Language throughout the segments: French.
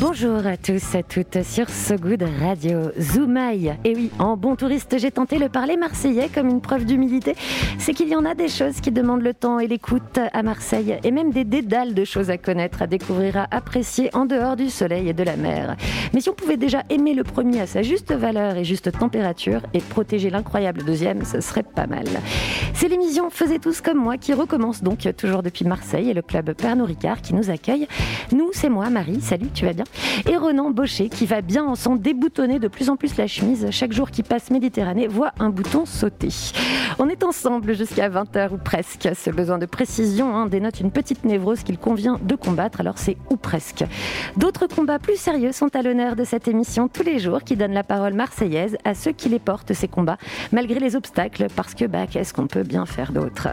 Bonjour à tous, à toutes sur So Good Radio. Zoumaï. Et oui, en bon touriste, j'ai tenté le parler marseillais comme une preuve d'humilité. C'est qu'il y en a des choses qui demandent le temps et l'écoute à Marseille, et même des dédales de choses à connaître, à découvrir, à apprécier en dehors du soleil et de la mer. Mais si on pouvait déjà aimer le premier à sa juste valeur et juste température, et protéger l'incroyable deuxième, ce serait pas mal. C'est l'émission Faisez tous comme moi qui recommence donc toujours depuis Marseille et le club Pernod Ricard qui nous accueille. Nous, c'est moi, Marie. Salut, tu vas bien? Et Renan Baucher qui va bien en s'en déboutonner de plus en plus la chemise. Chaque jour qui passe Méditerranée voit un bouton sauter. On est ensemble jusqu'à 20h ou presque. Ce besoin de précision hein, dénote une petite névrose qu'il convient de combattre, alors c'est ou presque. D'autres combats plus sérieux sont à l'honneur de cette émission tous les jours qui donne la parole marseillaise à ceux qui les portent, ces combats, malgré les obstacles, parce que bah, qu'est-ce qu'on peut bien faire d'autre?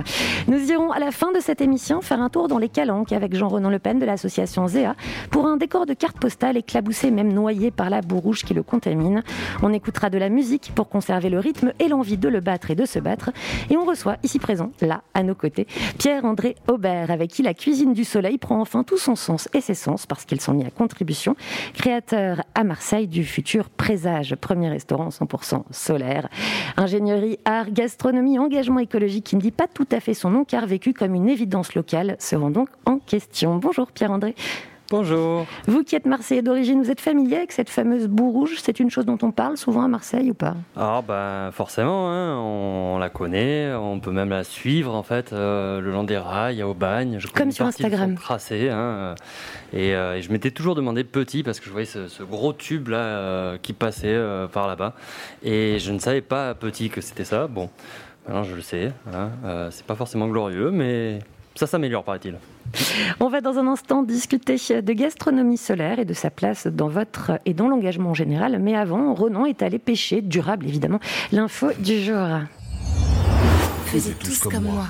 Nous irons à la fin de cette émission faire un tour dans les calanques avec Jean-Renan Le Pen de l'association ZEA pour un décor de cartes postales éclaboussé, même noyé par la boue rouge qui le contamine. On écoutera de la musique pour conserver le rythme et l'envie de le battre et de se battre. Et on reçoit ici présent, là, à nos côtés, Pierre-André Aubert, avec qui la cuisine du soleil prend enfin tout son sens et ses sens parce qu'ils sont mis à contribution. Créateur à Marseille du futur Présage, premier restaurant 100% solaire. Ingénierie, art, gastronomie, engagement écologique qui ne dit pas tout à fait son nom car vécu comme une évidence locale seront donc en question. Bonjour Pierre-André. Bonjour. Vous qui êtes Marseillais d'origine, vous êtes familier avec cette fameuse boue rouge? C'est une chose dont on parle souvent à Marseille ou pas? Ah ben forcément, hein, on, la connaît, on peut même la suivre en fait euh, le long des rails, au bagne. Je Comme sur Instagram. Tracé, hein, et, euh, et, je m'étais toujours demandé petit parce que je voyais ce, ce gros tube là euh, qui passait par là-bas et je ne savais pas petit que c'était ça. Bon, maintenant je le sais. Hein, c'est pas forcément glorieux, mais ça s'améliore, paraît-il. On va dans un instant discuter de gastronomie solaire et de sa place dans votre et dans l'engagement en général. Mais avant, Renan est allé pêcher, durable évidemment, l'info du jour. Faisais tous comme moi.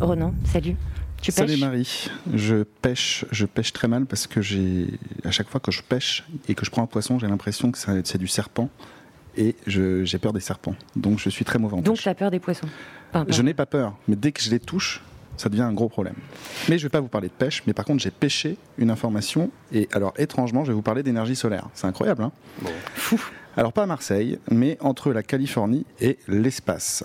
Renan, salut. Tu Salut pêches Marie, je pêche, je pêche très mal parce que j'ai, à chaque fois que je pêche et que je prends un poisson, j'ai l'impression que c'est du serpent et j'ai peur des serpents. Donc je suis très mauvais en Donc pêche. tu as peur des poissons Enfin, Je n'ai pas peur, mais dès que je les touche, ça devient un gros problème. Mais je ne vais pas vous parler de pêche, mais par contre j'ai pêché une information et alors étrangement je vais vous parler d'énergie solaire. C'est incroyable, hein? Fou. Alors pas à Marseille, mais entre la Californie et l'espace.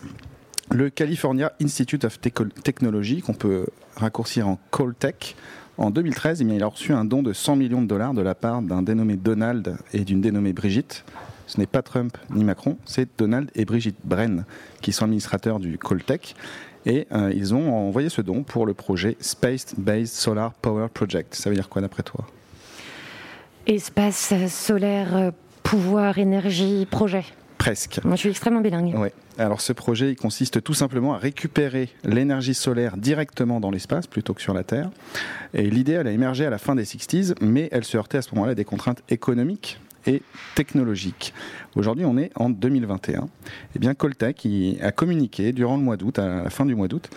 Le California Institute of Technology, qu'on peut raccourcir en Caltech, en 2013, eh bien, il a reçu un don de 100 millions de dollars de la part d'un dénommé Donald et d'une dénommée Brigitte. Ce n'est pas Trump ni Macron, c'est Donald et Brigitte Bren qui sont administrateurs du Caltech. Et euh, ils ont envoyé ce don pour le projet Space Based Solar Power Project. Ça veut dire quoi d'après toi? Espace solaire, euh, pouvoir, énergie, projet. Presque. Moi je suis extrêmement bilingue. Ouais. Alors ce projet, il consiste tout simplement à récupérer l'énergie solaire directement dans l'espace plutôt que sur la Terre. Et l'idée, elle a émergé à la fin des 60s, mais elle se heurtait à ce moment-là à des contraintes économiques et technologiques. Aujourd'hui, on est en 2021. Eh bien, Coltech a communiqué durant le mois d'août, à la fin du mois d'août,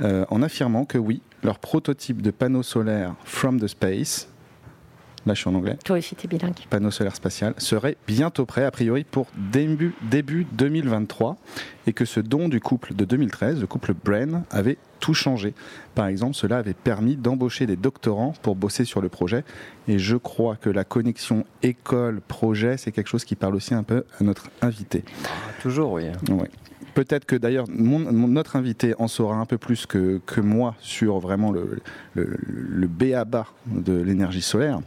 euh, en affirmant que oui, leur prototype de panneau solaire From the Space, là je suis en anglais, Toi aussi t'es bilingue. panneau solaire spatial serait bientôt prêt, a priori pour début, début 2023, et que ce don du couple de 2013, le couple Brain, avait tout changé. Par exemple, cela avait permis d'embaucher des doctorants pour bosser sur le projet, et je crois que la connexion école-projet, c'est quelque chose qui parle aussi un peu à notre invité. Toujours, oui. Ouais. Peut-être que d'ailleurs mon, mon- notre invité en saura un peu plus que, que moi sur vraiment le, le, le B à bas de l'énergie solaire.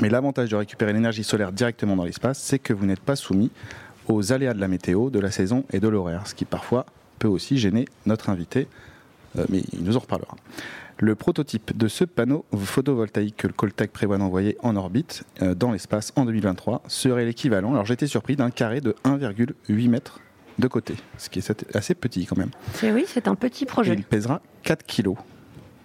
Mais l'avantage de récupérer l'énergie solaire directement dans l'espace, c'est que vous n'êtes pas soumis aux aléas de la météo, de la saison et de l'horaire, ce qui parfois peut aussi gêner notre invité, euh, mais il nous en reparlera. Le prototype de ce panneau photovoltaïque que le Coltech prévoit d'envoyer en orbite euh, dans l'espace en 2023 serait l'équivalent, alors j'étais surpris, d'un carré de 1,8 mètres de côté, ce qui est assez petit quand même. C'est oui, c'est un petit Et projet. il pèsera 4 kilos.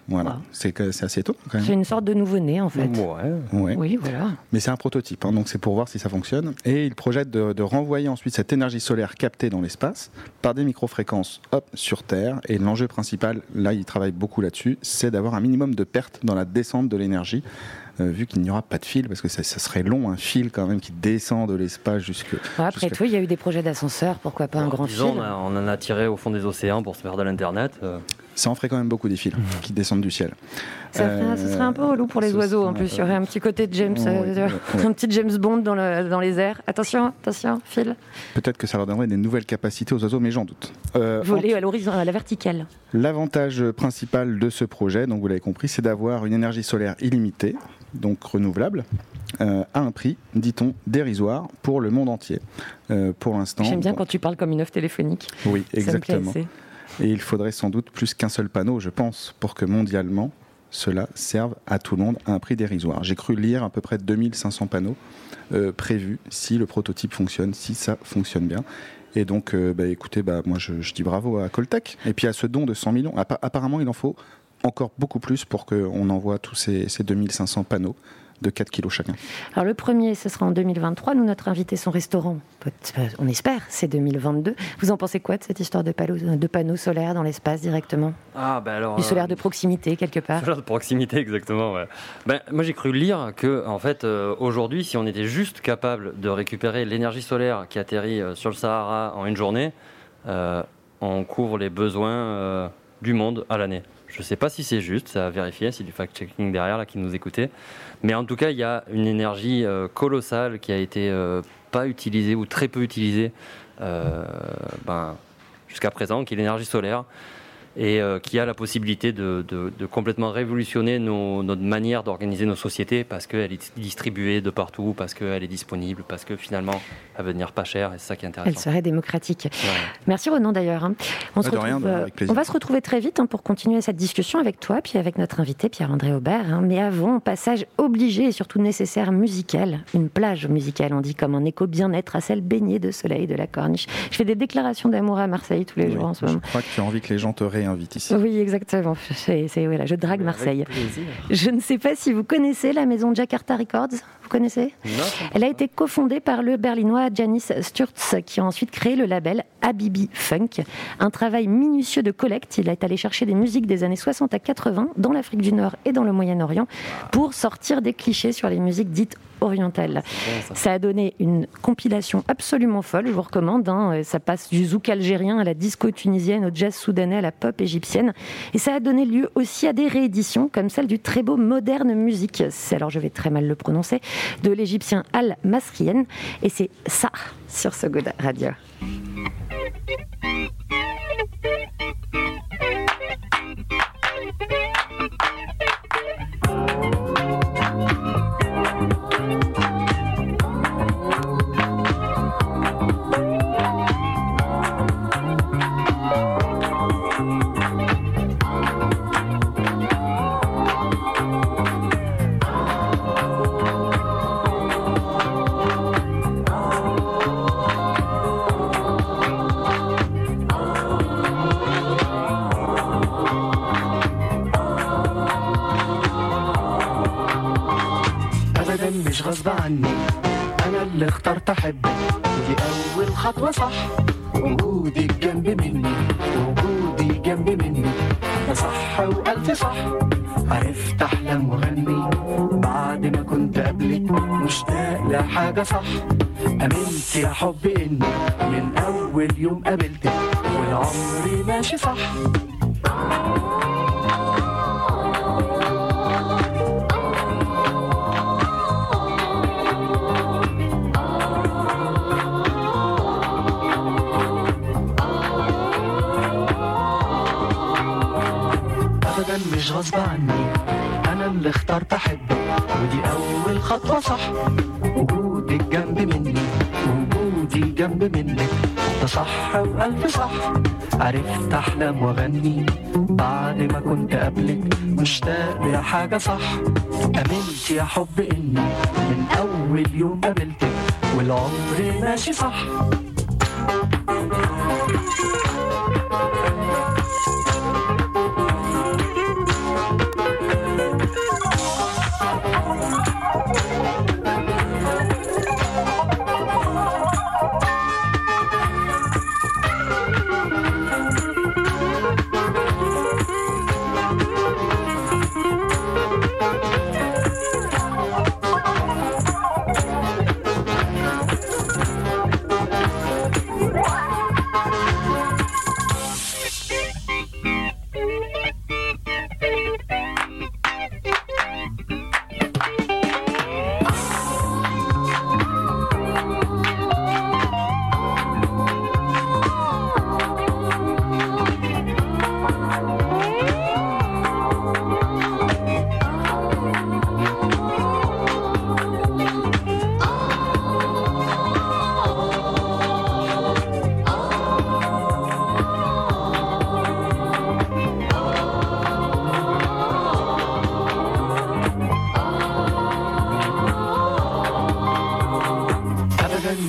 Voilà, Wow. c'est assez étonnant quand même. C'est une sorte de nouveau-né en fait. Ouais. Ouais. Oui, voilà. Mais c'est un prototype, hein, donc c'est pour voir si ça fonctionne. Et il projette de, de renvoyer ensuite cette énergie solaire captée dans l'espace par des microfréquences hop, sur Terre. Et l'enjeu principal, là il travaille beaucoup là-dessus, c'est d'avoir un minimum de perte dans la descente de l'énergie. euh, vu qu'il n'y aura pas de fil, parce que ça, ça serait long, un fil quand même qui descend de l'espace jusque. Ouais, après jusque- tout, il y a eu des projets d'ascenseur, pourquoi pas un grand Disons, fil on, a- on en a tiré au fond des océans pour se faire de l'internet. euh. Ça en ferait quand même beaucoup des fils qui descendent du ciel. Ça ferait- ce serait un peu relou pour les ce oiseaux en plus. Il y aurait un petit côté de James, euh, un petit James Bond dans, le- dans les airs. Attention, attention, fil. Peut-être que ça leur donnerait des nouvelles capacités aux oiseaux, mais j'en doute. Euh, Voler à l'horizon, à la verticale. L'avantage principal de ce projet, donc vous l'avez compris, c'est d'avoir une énergie solaire illimitée, donc renouvelable, euh, à un prix, dit-on, dérisoire pour le monde entier. Euh, pour l'instant. J'aime bien bon, quand tu parles comme une offre téléphonique. Oui, Ça me plaît exactement. Et il faudrait sans doute plus qu'un seul panneau, je pense, pour que mondialement cela serve à tout le monde à un prix dérisoire. J'ai cru lire à peu près 2500 panneaux euh, prévus si le prototype fonctionne, si ça fonctionne bien. Et donc, euh, bah, écoutez, bah, moi je, dis bravo à Coltec. Et puis à ce don de 100 millions. Appa- apparemment, il en faut encore beaucoup plus pour qu'on envoie tous ces, ces 2500 panneaux de 4 kilos chacun. Alors le premier, ce sera en 2023. Nous, notre invité, son restaurant, on espère, c'est 2022. Vous en pensez quoi de cette histoire de panneaux, de panneaux solaires dans l'espace directement? Ah, ben alors. Du euh, solaire de proximité, quelque part Solaire de proximité, exactement. Ouais. Ben, moi, j'ai cru lire que, en fait, euh, aujourd'hui, si on était juste capable de récupérer l'énergie solaire qui atterrit euh, sur le Sahara en une journée, euh, on couvre les besoins euh, du monde à l'année. Je ne sais pas si c'est juste, ça à vérifier, c'est du fact-checking derrière là qui nous écoutait. Mais en tout cas, il y a une énergie euh, colossale qui a été euh, pas utilisée ou très peu utilisée euh, ben, jusqu'à présent, qui est l'énergie solaire et euh, qui a la possibilité de, de- de complètement révolutionner nos- notre manière d'organiser nos sociétés parce qu'elle est distribuée de partout, parce qu'elle est disponible, parce que finalement elle va devenir pas chère et c'est ça qui est Elle intéressant. serait démocratique. Ouais. Merci Ronan d'ailleurs. hein. On, se rien, retrouve, de- euh, on va se retrouver très vite hein, pour continuer cette discussion avec toi, puis avec notre invité Pierre-André Aubert. hein. Mais avant, passage obligé et surtout nécessaire musical. Une plage musicale, on dit comme un écho bien-être à celle baignée de soleil de la corniche. Je fais des déclarations d'amour à Marseille tous les jours en ce je moment. crois que tu as envie que les gens te ici. Oui, exactement. C'est, c'est- voilà, je drague Marseille. Je ne sais pas si vous connaissez la maison Jakarta Records. Vous connaissez Non, Elle a été cofondée par le berlinois Janis Sturz, qui a ensuite créé le label Habibi Funk. Un travail minutieux de collecte. Il est allé chercher des musiques des années 60 à 80 dans l'Afrique du Nord et dans le Moyen-Orient pour sortir des clichés sur les musiques dites orientales. bon, ça. Ça a donné une compilation absolument folle, je vous recommande. hein. Ça passe du zouk algérien à la disco tunisienne, au jazz soudanais, à la pop égyptienne. Et ça a donné lieu aussi à des rééditions, comme celle du très beau Moderne Musique. C'est, alors je vais très mal le prononcer, de l'égyptien Al Masrien. Et c'est ça sur ce Good Radio. Bonsoir. ابدا مش غصب عني. أنا اللي اخترت أحبك. ودي أول خطوة صح. وجودك جنب مني. وجودي جنب منك. ده صح وألف صح. عرفت احلم وأغني. بعد ما كنت قبلك مشتاق لحاجه صح. أمنت يا حب إني من أول يوم قابلتك. والعمر ماشي صح.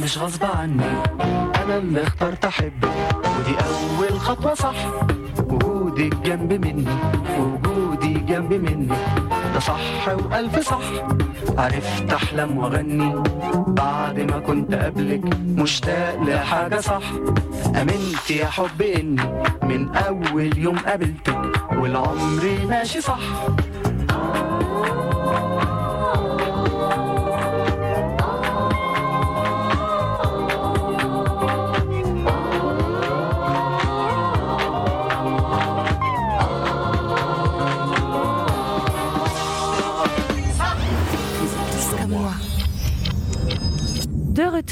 مش غصب عني. أنا اللي اخترت احبك ودي أول خطوة صح. وجودك جنب مني. وجودي جنب مني. ده صح وألف صح. عرفت أحلم وأغني. بعد ما كنت قبلك مشتاق لحاجة صح. آمنت يا حب إني من أول يوم قابلتك. والعمر ماشي صح.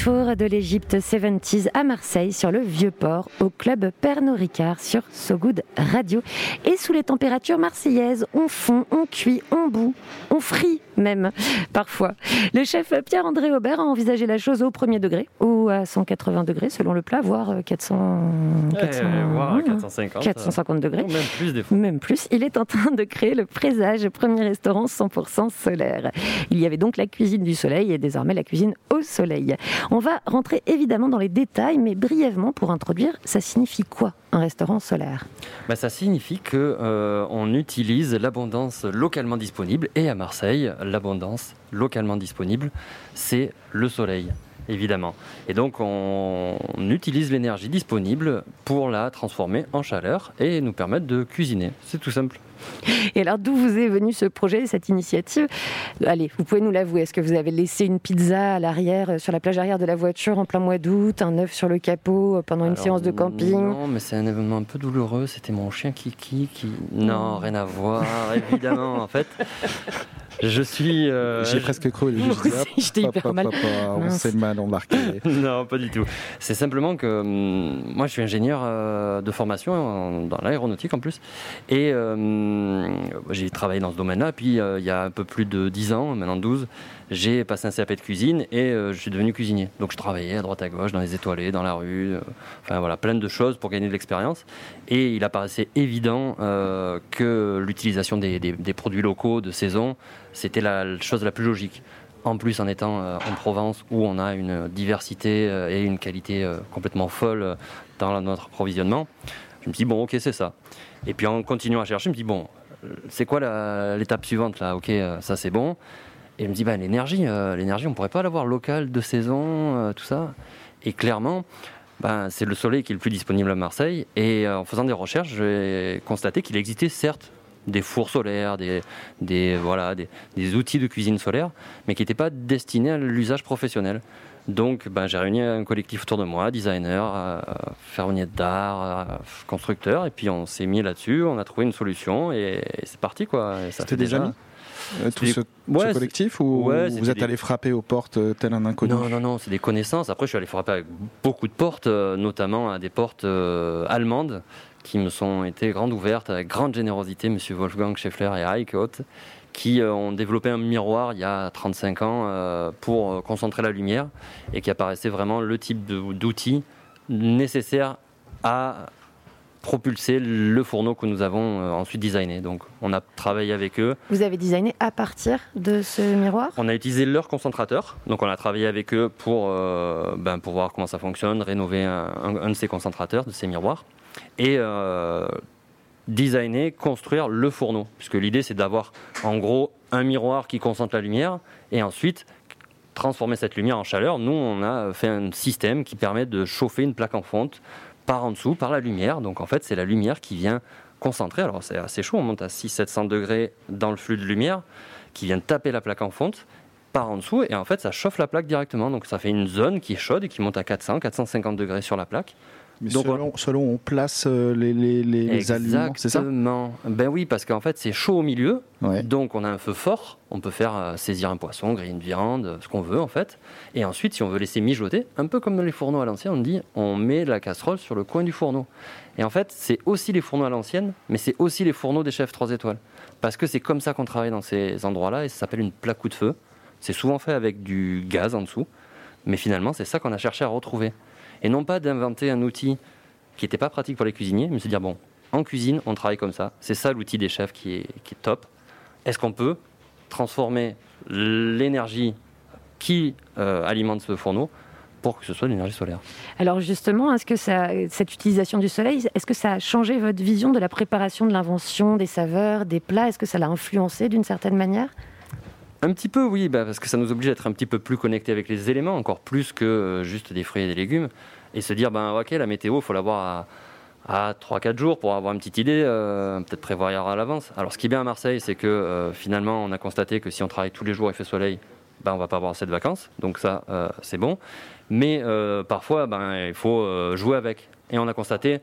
De l'Égypte 70s à Marseille sur le Vieux-Port au club Pernod Ricard sur So Good Radio. Et sous les températures marseillaises, on fond, on cuit, on bout, on frit même parfois. Le chef Pierre-André Aubert a envisagé la chose au premier degré ou à 180 degrés selon le plat, voire 400, 400 Eh, voire mmh, 450. 450 degrés. Même plus des fois. Même plus, il est en train de créer le Présage, premier restaurant 100% solaire. Il y avait donc la cuisine du soleil et désormais la cuisine au soleil. On va rentrer évidemment dans les détails, mais brièvement pour introduire, ça signifie quoi? Un restaurant solaire Bah, ça signifie que euh, on utilise l'abondance localement disponible et à Marseille, l'abondance localement disponible, c'est le soleil. Évidemment. Et donc, on, on utilise l'énergie disponible pour la transformer en chaleur et nous permettre de cuisiner. C'est tout simple. Et alors, d'où vous est venu ce projet, cette initiative? Allez, vous pouvez nous l'avouer. Est-ce que vous avez laissé une pizza à l'arrière, euh, sur la plage arrière de la voiture en plein mois d'août, un œuf sur le capot euh, pendant une Alors, séance de camping? Non, mais c'est un événement un peu douloureux. C'était mon chien Kiki qui. Non, rien à voir, évidemment. En fait, je suis. euh, J'ai je- presque cru. J'étais hyper mal. On Mince. s'est mal embarqué. non, pas du tout. C'est simplement que hum, moi, je suis ingénieur euh, de formation en- dans l'aéronautique en plus, et euh, j'ai travaillé dans ce domaine-là. Puis euh, il y a un peu plus de 10 ans, maintenant 12, j'ai passé un CAP de cuisine et euh, je suis devenu cuisinier. Donc je travaillais à droite à gauche, dans les étoilés, dans la rue, euh, enfin voilà, plein de choses pour gagner de l'expérience. Et il apparaissait évident euh, que l'utilisation des, produits locaux de saison, c'était la chose la plus logique. En plus, en étant euh, en Provence, où on a une diversité euh, et une qualité euh, complètement folle euh, dans notre approvisionnement, je me suis dit, bon, ok, c'est ça. Et puis en continuant à chercher, je me dis, bon, euh, c'est quoi l'étape suivante là? Ok, euh, ça c'est bon. Et je me dis, bah, l'énergie, euh, l'énergie, on pourrait pas l'avoir locale, de saison, tout ça? Et clairement, ben, c'est le soleil qui est le plus disponible à Marseille. Et en faisant des recherches, j'ai constaté qu'il existait certes des fours solaires, des, voilà, des, des outils de cuisine solaire, mais qui n'étaient pas destinés à l'usage professionnel. Donc ben, j'ai réuni un collectif autour de moi, designers, euh, ferronniers d'art, euh, constructeurs, et puis on s'est mis là-dessus, on a trouvé une solution, et, et c'est parti quoi. C'était des amis Euh, tout ce, collectif ou ouais, vous êtes des- allé frapper aux portes euh, tel un inconnu? Non, non, non, c'est des connaissances. Après, je suis allé frapper avec beaucoup de portes, euh, notamment à des portes euh, allemandes qui me sont été grandes ouvertes avec grande générosité, Monsieur Wolfgang Scheffler et Heike Hoth, qui euh, ont développé un miroir il y a 35 ans euh, pour euh, concentrer la lumière et qui apparaissait vraiment le type d'outil nécessaire à propulser le fourneau que nous avons ensuite designé. Donc, on a travaillé avec eux. Vous avez designé à partir de ce miroir? On a utilisé leur concentrateur, donc on a travaillé avec eux pour, euh, ben, pour voir comment ça fonctionne, rénover un, un- un de ces concentrateurs, de ces miroirs, et euh, designer, construire le fourneau. Puisque l'idée c'est d'avoir en gros un miroir qui concentre la lumière, et ensuite transformer cette lumière en chaleur. Nous, on a fait un système qui permet de chauffer une plaque en fonte par en dessous, par la lumière. Donc en fait, c'est la lumière qui vient concentrer. Alors c'est assez chaud, on monte à 600-700 degrés dans le flux de lumière, qui vient taper la plaque en fonte par en dessous, et en fait, ça chauffe la plaque directement. Donc ça fait une zone qui est chaude et qui monte à 400-450 degrés sur la plaque. Mais Donc, selon, selon on place euh, les, les, les, les aliments, c'est ça? Exactement. Ben oui, parce qu'en fait, c'est chaud au milieu. Ouais. Donc, on a un feu fort. On peut faire euh, saisir un poisson, griller une viande, ce qu'on veut, en fait. Et ensuite, si on veut laisser mijoter, un peu comme dans les fourneaux à l'ancienne, on dit on met la casserole sur le coin du fourneau. Et en fait, c'est aussi les fourneaux à l'ancienne, mais c'est aussi les fourneaux des chefs 3 étoiles. Parce que c'est comme ça qu'on travaille dans ces endroits-là et ça s'appelle une plaque coup de feu. C'est souvent fait avec du gaz en dessous. Mais finalement, c'est ça qu'on a cherché à retrouver. Et non pas d'inventer un outil qui n'était pas pratique pour les cuisiniers, mais se dire, bon, en cuisine, on travaille comme ça. C'est ça l'outil des chefs qui est, top. Est-ce qu'on peut transformer l'énergie qui euh, alimente ce fourneau pour que ce soit de l'énergie solaire? Alors justement, est-ce que cette utilisation du soleil, est-ce que ça a changé votre vision de la préparation, de l'invention, des saveurs, des plats? Est-ce que ça l'a influencé d'une certaine manière? Un petit peu, oui, bah, parce que ça nous oblige à être un petit peu plus connecté avec les éléments, encore plus que euh, juste des fruits et des légumes, et se dire, ben ok, la météo, il faut l'avoir à, à 3-4 jours pour avoir une petite idée, euh, peut-être prévoir à l'avance. Alors ce qui est bien à Marseille, c'est que euh, finalement, on a constaté que si on travaille tous les jours et fait soleil, ben, on va pas avoir assez de vacances, donc ça, c'est bon. Mais parfois, ben, il faut jouer avec. Et on a constaté,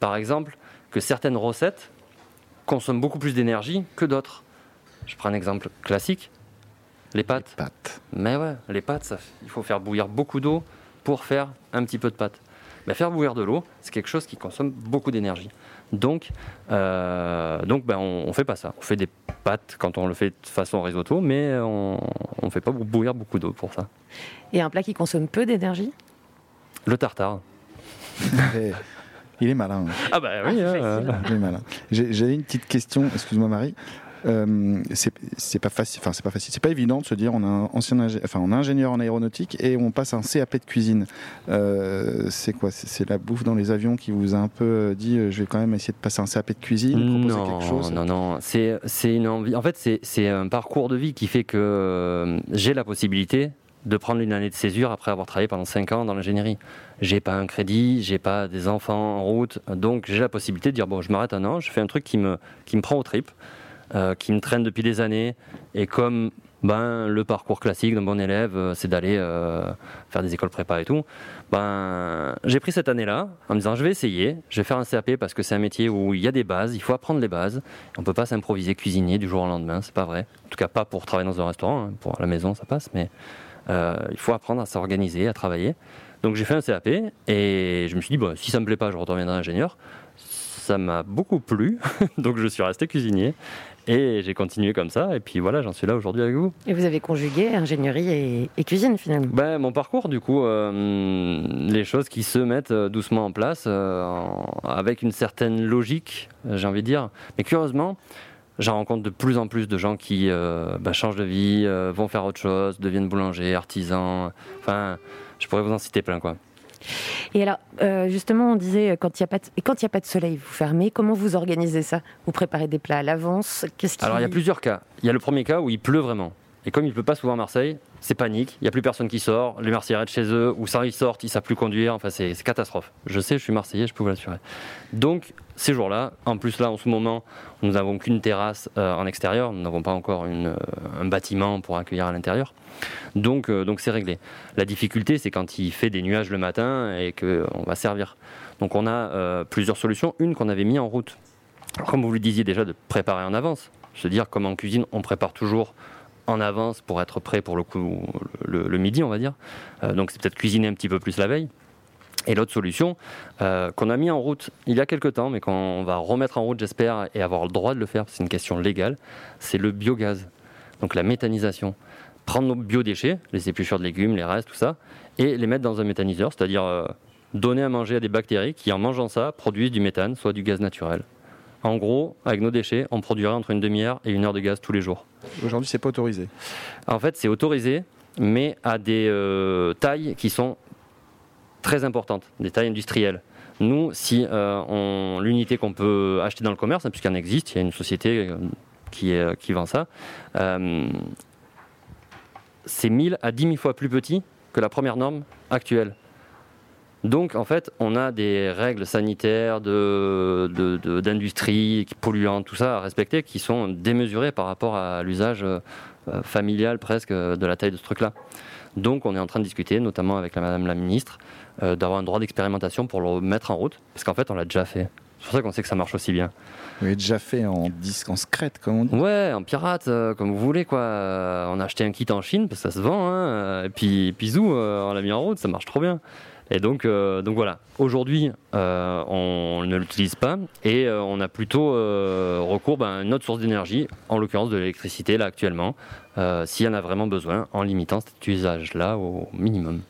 par exemple, que certaines recettes consomment beaucoup plus d'énergie que d'autres. Je prends un exemple classique, les pâtes. Mais ouais, les pâtes, ça, il faut faire bouillir beaucoup d'eau pour faire un petit peu de pâte. Mais faire bouillir de l'eau, c'est quelque chose qui consomme beaucoup d'énergie. Donc, euh, donc ben, on ne fait pas ça. On fait des pâtes quand on le fait de façon risotto, mais on ne fait pas bouillir beaucoup d'eau pour ça. Et un plat qui consomme peu d'énergie? Le tartare. Il est malin. Ah bah oui, hein. il est malin. J'ai une petite question, excuse-moi Marie. Euh, c'est pas facile, enfin c'est pas facile, c'est pas évident de se dire on a un ancien, enfin on a ingénieur en aéronautique et on passe un CAP de cuisine. Euh, c'est quoi? C'est la bouffe dans les avions qui vous a un peu euh, dit je vais quand même essayer de passer un CAP de cuisine, non, quelque chose? Non, non, c'est une envie. En fait, c'est un parcours de vie qui fait que j'ai la possibilité de prendre une année de césure après avoir travaillé pendant 5 ans dans l'ingénierie. J'ai pas un crédit, j'ai pas des enfants en route, donc j'ai la possibilité de dire bon, je m'arrête un an, je fais un truc qui me, qui me prend au trip. Euh, qui me traîne depuis des années. Et comme ben, le parcours classique d'un bon élève, euh, c'est d'aller euh, faire des écoles prépa et tout, ben, j'ai pris cette année-là en me disant je vais essayer, je vais faire un CAP parce que c'est un métier où il y a des bases, il faut apprendre les bases. On ne peut pas s'improviser cuisinier du jour au lendemain, c'est pas vrai. En tout cas, pas pour travailler dans un restaurant, hein. pour la maison ça passe, mais il faut apprendre à s'organiser, à travailler. Donc j'ai fait un CAP et je me suis dit, bon, si ça me plaît pas, je redeviendrai ingénieur. Ça m'a beaucoup plu, donc je suis resté cuisinier. Et j'ai continué comme ça, et puis voilà, j'en suis là aujourd'hui avec vous. Et vous avez conjugué ingénierie et, cuisine finalement ben, Mon parcours, du coup, euh, les choses qui se mettent euh, doucement en place, euh, avec une certaine logique, j'ai envie de dire. Mais curieusement, j'en rencontre de plus en plus de gens qui ben, changent de vie, vont faire autre chose, deviennent boulangers, artisans. Enfin, je pourrais vous en citer plein, quoi. Et alors, euh, justement, on disait, quand il n'y a, pas de, quand a pas de soleil, vous fermez. Comment vous organisez ça? Vous préparez des plats à l'avance? Alors, il y a plusieurs cas. Il y a le premier cas où il pleut vraiment. Et comme il ne pleut pas souvent à Marseille, c'est panique. Il n'y a plus personne qui sort. Les Marseillais restent chez eux. Ou ça, ils sortent, ils ne savent plus conduire. Enfin, c'est catastrophe. Je sais, je suis Marseillais, je peux vous l'assurer. Donc, ces jours-là, en plus là, en ce moment, nous n'avons qu'une terrasse euh, en extérieur. Nous n'avons pas encore euh, un bâtiment pour accueillir à l'intérieur. Donc, euh, donc c'est réglé. La difficulté, c'est quand il fait des nuages le matin et qu'on va servir. Donc, on a plusieurs solutions. Une qu'on avait mis en route. comme vous le disiez déjà, de préparer en avance. Se dire, comme en cuisine, on prépare toujours en avance pour être prêt pour le, coup, le, midi, on va dire. Euh, donc c'est peut-être cuisiner un petit peu plus la veille. Et l'autre solution euh, qu'on a mis en route il y a quelques temps, mais qu'on va remettre en route, j'espère, et avoir le droit de le faire, c'est une question légale, c'est le biogaz, donc la méthanisation. Prendre nos biodéchets, les épluchures de légumes, les restes, tout ça, et les mettre dans un méthaniseur, c'est-à-dire euh, donner à manger à des bactéries qui, en mangeant ça, produisent du méthane, soit du gaz naturel. En gros, avec nos déchets, on produirait entre une demi-heure et une heure de gaz tous les jours. Aujourd'hui, c'est pas autorisé. En fait, c'est autorisé, mais à des euh, tailles qui sont très importantes, des tailles industrielles. Nous, si euh, l'unité qu'on peut acheter dans le commerce, hein, puisqu'il en existe, il y a une société euh, qui, est, qui vend ça, c'est 1000 à 10 000 fois plus petit que la première norme actuelle. Donc en fait, on a des règles sanitaires, d'industrie, de, polluantes, tout ça à respecter qui sont démesurées par rapport à l'usage euh, familial presque de la taille de ce truc-là. Donc on est en train de discuter, notamment avec la Madame la Ministre, euh, d'avoir un droit d'expérimentation pour le mettre en route, parce qu'en fait on l'a déjà fait. C'est pour ça qu'on sait que ça marche aussi bien. Vous l'avez déjà fait en disque, en secrète, comme on dit Ouais, en pirate, euh, comme vous voulez, quoi. on a acheté un kit en Chine, parce que ça se vend, hein, et puis, puis zou, on l'a mis en route, ça marche trop bien. Et donc, euh, donc voilà. Aujourd'hui, euh, on ne l'utilise pas et euh, on a plutôt recours ben, à une autre source d'énergie, en l'occurrence de l'électricité là actuellement, s'il y en a vraiment besoin, en limitant cet usage-là au minimum.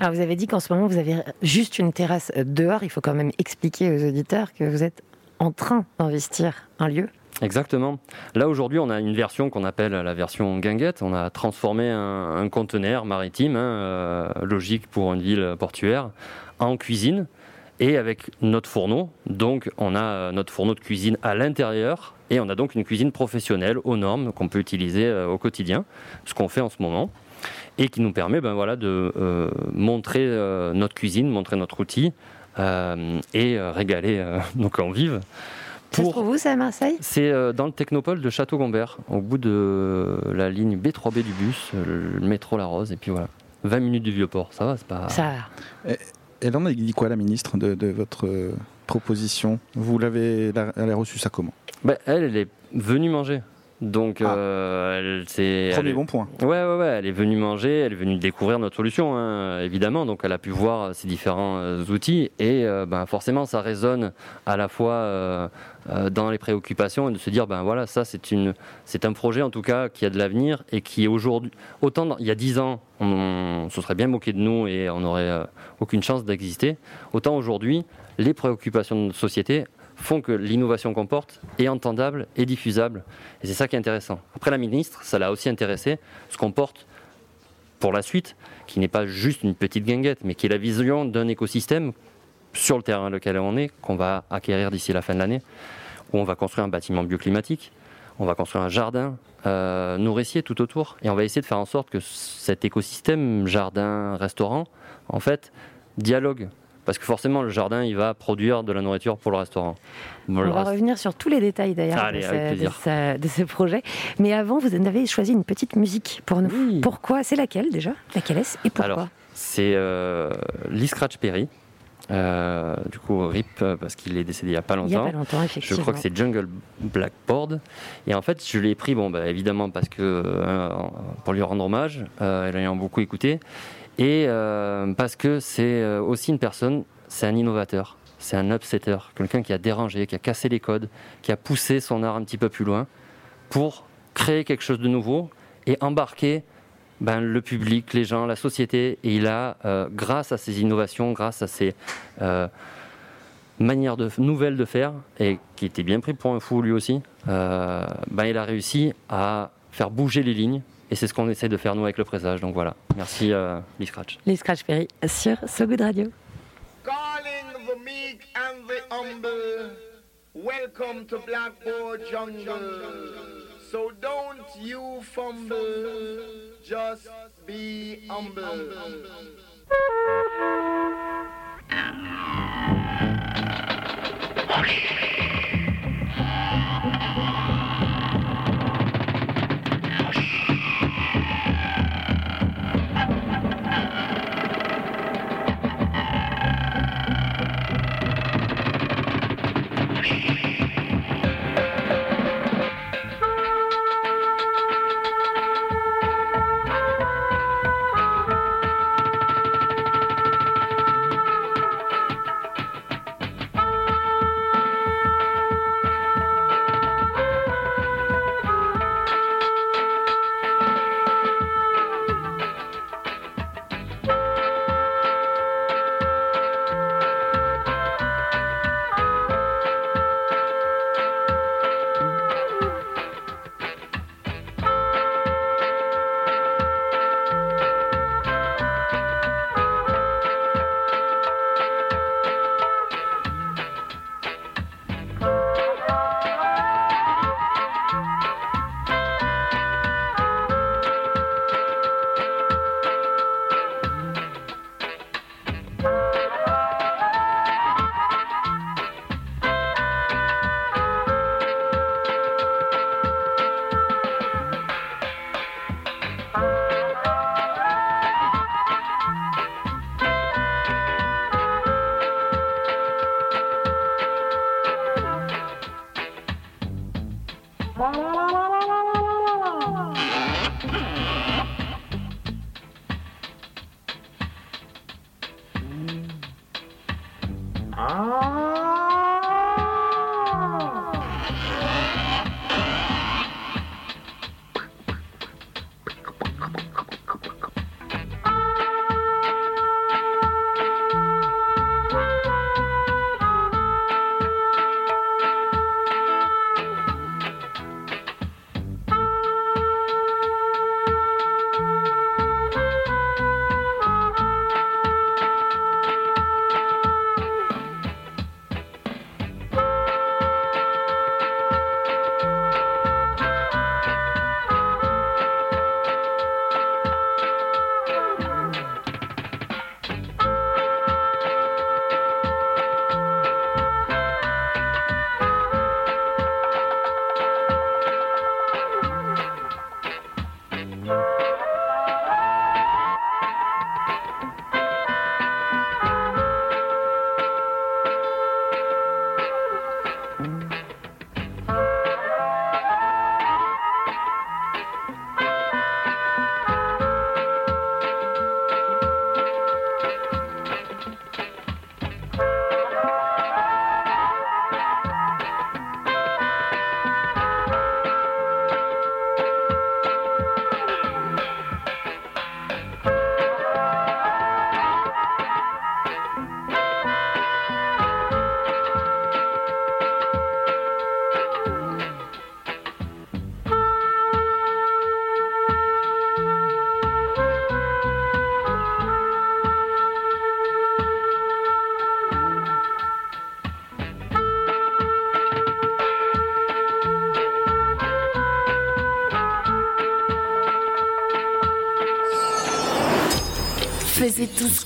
Alors vous avez dit qu'en ce moment vous avez juste une terrasse dehors. Il faut quand même expliquer aux auditeurs que vous êtes en train d'investir un lieu Exactement. Là aujourd'hui, on a une version qu'on appelle la version guinguette. On a transformé un, conteneur maritime, hein, euh, logique pour une ville portuaire, en cuisine et avec notre fourneau. Donc on a euh, notre fourneau de cuisine à l'intérieur et on a donc une cuisine professionnelle aux normes qu'on peut utiliser euh, au quotidien, ce qu'on fait en ce moment et qui nous permet ben, voilà, de montrer notre cuisine, montrer notre outil et régaler nos convives. Ça se trouve où, c'est à Marseille C'est euh, dans le technopole de Château-Gombert, au bout de la ligne B3B du bus, euh, le métro La Rose, et puis voilà. 20 minutes du Vieux-Port, ça va, c'est pas. Ça. Elle en a dit quoi, la ministre, de, de votre euh, proposition? Vous l'avez, la- elle a reçu ça comment? Ben, elle, elle est venue manger. Donc, euh, elle, c'est. Premier elle bon point. Ouais, ouais, ouais, elle est venue manger, elle est venue découvrir notre solution, hein, évidemment. Donc, elle a pu voir ces différents euh, outils et euh, ben, forcément, ça résonne à la fois euh, euh, dans les préoccupations et de se dire, ben voilà, ça, c'est une, c'est un projet en tout cas qui a de l'avenir et qui est aujourd'hui, autant dans- il y a dix ans, on, se serait bien moqué de nous et on n'aurait euh, aucune chance d'exister, autant aujourd'hui, les préoccupations de notre société font que l'innovation qu'on porte est entendable et diffusable. Et c'est ça qui est intéressant. Après, la ministre, ça l'a aussi intéressé, ce qu'on porte pour la suite, qui n'est pas juste une petite guinguette, mais qui est la vision d'un écosystème sur le terrain lequel on est, qu'on va acquérir d'ici la fin de l'année, où on va construire un bâtiment bioclimatique, on va construire un jardin euh, nourricier tout autour, et on va essayer de faire en sorte que cet écosystème jardin-restaurant, en fait, dialogue. Parce que forcément, le jardin, il va produire de la nourriture pour le restaurant. Bon, On le va reste- revenir sur tous les détails d'ailleurs de, ce- de de projet. Mais avant, vous avez choisi une petite musique pour nous. Pourquoi? C'est laquelle déjà? Laquelle est-ce? Et pourquoi? Alors, c'est euh, Lee Scratch Perry. Euh, du coup, RIP, euh, parce qu'il est décédé il n'y a pas Il longtemps. y a pas longtemps, Je effectivement. crois que c'est Jungle Blackboard. Et en fait, je l'ai pris, bon, bah, évidemment, parce que euh, pour lui rendre hommage, euh, l'ayant beaucoup écouté, et euh, parce que c'est euh, aussi une personne, c'est un innovateur, c'est un upsetter, quelqu'un qui a dérangé, qui a cassé les codes, qui a poussé son art un petit peu plus loin pour créer quelque chose de nouveau et embarquer ben, le public, les gens, la société. Et il a, euh, grâce à ces innovations, grâce à euh, manières nouvelles de faire, et qui était bien pris pour un fou lui aussi, ben, il a réussi à faire bouger les lignes. Et c'est ce qu'on essaie de faire nous avec le présage. Donc voilà, merci euh, Lee Scratch. Les Scratch Perry sur So Good Radio. Calling the meek and the humble. Welcome to Blackboard Jungle. So don't you fumble, just be humble.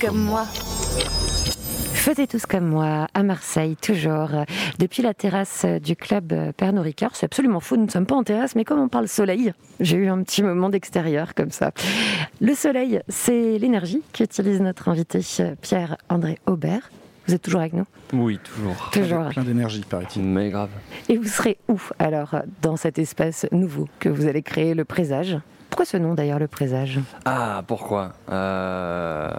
Comme moi. Faisez tous comme moi, à Marseille, toujours. Depuis la terrasse du club Pernod Ricard, c'est absolument fou, nous ne sommes pas en terrasse, mais comme on parle soleil, j'ai eu un petit moment d'extérieur comme ça. Le soleil, c'est l'énergie qu'utilise notre invité Pierre-André Aubert. Vous êtes toujours avec nous? Oui, toujours. Toujours. Plein d'énergie, paraît-il. Mais grave. Et vous serez où alors dans cet espace nouveau que vous allez créer, le présage? Pourquoi ce nom d'ailleurs, le présage? Ah, pourquoi? Euh...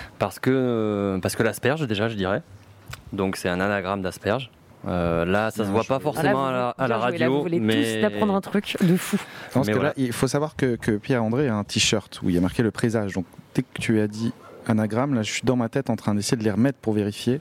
Parce que, parce que l'asperge, déjà, je dirais. Donc, c'est un anagramme d'asperge. Euh, là, ça se voit pas forcément là, à la, à la joué, là, radio, vous voulez mais tous apprendre un truc de fou. Non, parce que voilà. là, il faut savoir que, que Pierre-André a un t-shirt où il y a marqué le présage. Donc dès que tu as dit anagramme, là je suis dans ma tête en train d'essayer de les remettre pour vérifier.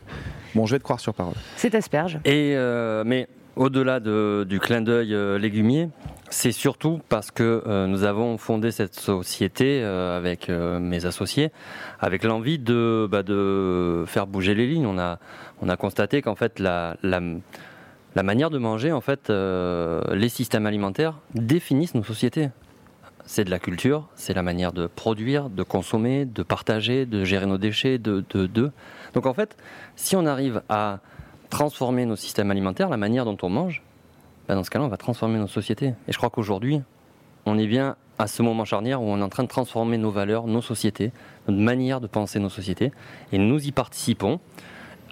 Bon, je vais te croire sur parole. C'est asperge. Et euh, mais au-delà de- du clin d'œil euh, légumier, c'est surtout parce que euh, nous avons fondé cette société euh, avec mes associés, avec l'envie de, bah, de faire bouger les lignes. On a, on a constaté qu'en fait la, la, manière de manger, en fait, les systèmes alimentaires définissent nos sociétés. C'est de la culture, c'est la manière de produire, de consommer, de partager, de gérer nos déchets, de, de, de. Donc en fait, si on arrive à transformer nos systèmes alimentaires, la manière dont on mange, bah, dans ce cas-là, on va transformer nos sociétés. Et je crois qu'aujourd'hui, on est bien à ce moment charnière où on est en train de transformer nos valeurs, nos sociétés, notre manière de penser nos sociétés. Et nous y participons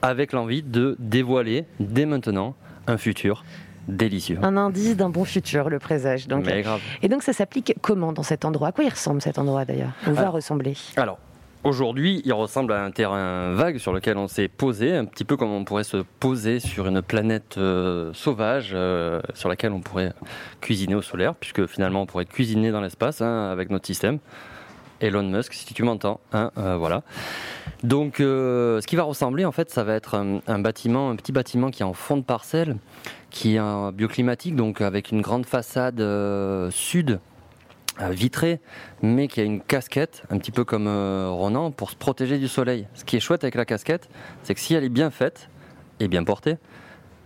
avec l'envie de dévoiler dès maintenant un futur délicieux. Un indice d'un bon futur, le présage. Donc, Mais grave. Et donc ça s'applique comment dans cet endroit? À quoi il ressemble cet endroit d'ailleurs? Ou va Ah. ressembler? Alors, aujourd'hui, il ressemble à un terrain vague sur lequel on s'est posé, un petit peu comme on pourrait se poser sur une planète euh, sauvage euh, sur laquelle on pourrait cuisiner au solaire, puisque finalement on pourrait cuisiner dans l'espace hein, avec notre système. Elon Musk, si tu m'entends, hein, euh, voilà. Donc, ce qui va ressembler, en fait, ça va être un, un bâtiment, un petit bâtiment qui est en fond de parcelle, qui est bioclimatique, donc avec une grande façade sud vitrée, mais qui a une casquette, un petit peu comme euh, Ronan, pour se protéger du soleil. Ce qui est chouette avec la casquette, c'est que si elle est bien faite et bien portée,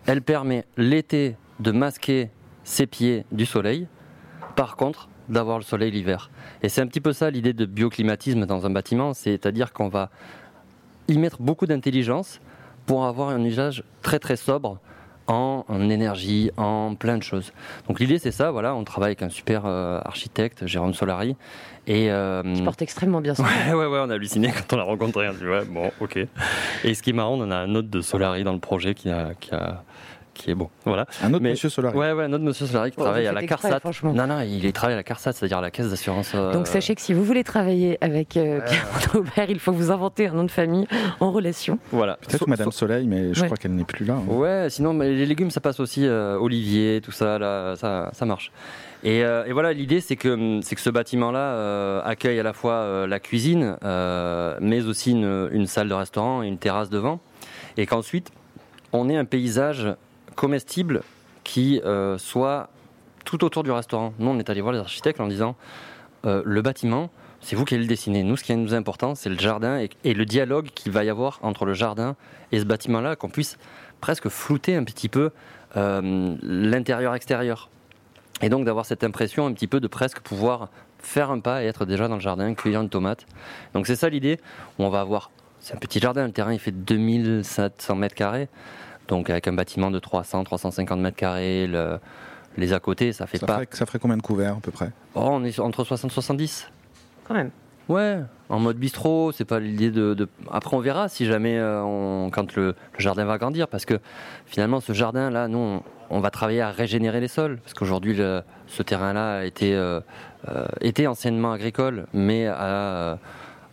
elle permet l'été de masquer ses pieds du soleil, par contre d'avoir le soleil l'hiver. Et c'est un petit peu ça l'idée de bioclimatisme dans un bâtiment, c'est-à-dire qu'on va y mettre beaucoup d'intelligence pour avoir un usage très très sobre en, en énergie, en plein de choses. Donc l'idée c'est ça, voilà, on travaille avec un super euh, architecte, Jérôme Solari, et euh, Qui porte extrêmement bien son nom. Ouais, ouais, ouais, on a halluciné quand on l'a rencontré. On dit, ouais, bon, ok. Et ce qui est marrant, on a un autre de Solari dans le projet qui, a, qui, a, qui est bon. Voilà. Un autre Mais- monsieur Solari. Ouais, ouais, un autre monsieur Solari qui Oh, travaille vous à la exprès, CARSAT. franchement. Non, non, il est travaille à la CARSAT, c'est-à-dire à la caisse d'assurance. euh, Donc sachez que si vous voulez travailler avec euh, Pierre Aubert, il faut vous inventer un nom de famille en relation. Voilà. Peut-être So- Madame so- Soleil, mais je Ouais. crois qu'elle n'est plus là. hein. Ouais, sinon mais les légumes ça passe aussi euh, olivier, tout ça là, ça, ça marche. Et, euh, et voilà, l'idée c'est que c'est que ce bâtiment-là euh, accueille à la fois euh, la cuisine, euh, mais aussi une, une salle de restaurant et une terrasse devant, et qu'ensuite on ait un paysage comestible qui euh, soit tout autour du restaurant. Nous, on est allé voir les architectes en disant euh, le bâtiment, c'est vous qui allez le dessiner. Nous, ce qui nous est important, c'est le jardin et, le dialogue qu'il va y avoir entre le jardin et ce bâtiment-là, qu'on puisse presque flouter un petit peu euh, l'intérieur-extérieur. Et donc d'avoir cette impression un petit peu de presque pouvoir faire un pas et être déjà dans le jardin, cueillir une tomate. Donc c'est ça l'idée, on va avoir, c'est un petit jardin, le terrain il fait 2700 mètres carrés, donc avec un bâtiment de 300, 350 mètres carrés, le- les à côté, ça fait Ça pas... ferait, ça ferait combien de couverts à peu près? Oh, on est entre 60 et 70 Quand même. Ouais, en mode bistrot, c'est pas l'idée de, de- Après, on verra si jamais, euh, on- quand le, le jardin va grandir, parce que finalement, ce jardin-là, nous, on, on va travailler à régénérer les sols, parce qu'aujourd'hui, ce terrain-là a été, euh, euh, était anciennement agricole, mais a, euh,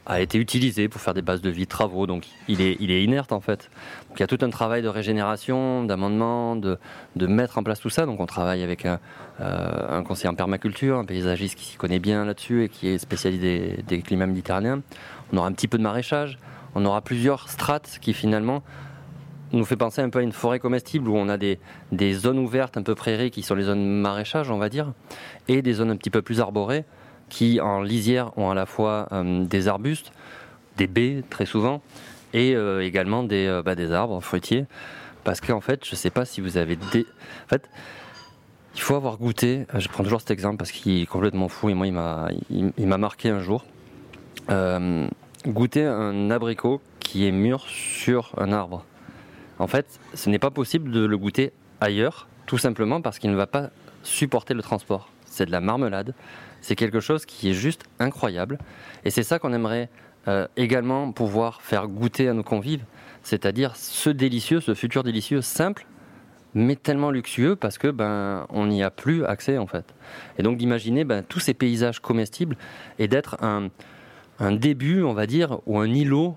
a été utilisé pour faire des bases de vie, de travaux, donc il est, il est inerte en fait. Donc il y a tout un travail de régénération, d'amendement, de, de mettre en place tout ça. Donc on travaille avec un, euh, un conseiller en permaculture, un paysagiste qui s'y connaît bien là-dessus et qui est spécialisé des, des climats méditerranéens. On aura un petit peu de maraîchage, on aura plusieurs strates qui finalement nous fait penser un peu à une forêt comestible où on a des, des zones ouvertes un peu prairies qui sont les zones maraîchage on va dire et des zones un petit peu plus arborées qui en lisière ont à la fois euh, des arbustes, des baies très souvent et euh, également des, euh, bah, des arbres fruitiers parce qu'en fait je sais pas si vous avez des... En fait il faut avoir goûté, je prends toujours cet exemple parce qu'il est complètement fou et moi il m'a il, m'a marqué un jour. Goûter un abricot qui est mûr sur un arbre. En fait, ce n'est pas possible de le goûter ailleurs, tout simplement parce qu'il ne va pas supporter le transport. C'est de la marmelade, c'est quelque chose qui est juste incroyable, et c'est ça qu'on aimerait euh, également pouvoir faire goûter à nos convives, c'est-à-dire ce délicieux, ce futur délicieux simple, mais tellement luxueux parce que ben on n'y a plus accès en fait. Et donc d'imaginer ben, tous ces paysages comestibles et d'être un, un début, on va dire, ou un îlot